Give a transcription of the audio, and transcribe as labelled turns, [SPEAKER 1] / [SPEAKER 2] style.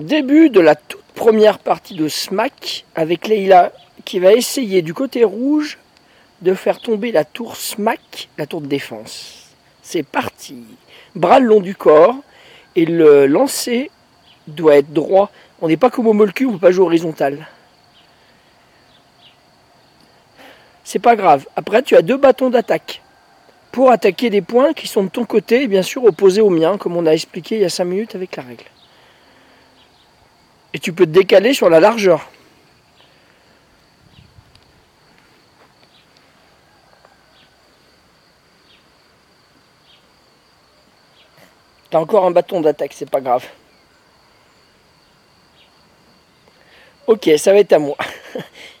[SPEAKER 1] Début de la toute première partie de Smack avec Leila qui va essayer du côté rouge de faire tomber la tour Smack, la tour de défense. C'est parti. Bras le long du corps et le lancer doit être droit. On n'est pas comme au molcu, on ne peut pas jouer horizontal. C'est pas grave. Après, tu as deux bâtons d'attaque pour attaquer des points qui sont de ton côté et bien sûr opposés aux miens, comme on a expliqué il y a 5 minutes avec la règle. Et tu peux te décaler sur la largeur. T'as encore un bâton d'attaque, c'est pas grave. Ok, ça va être à moi.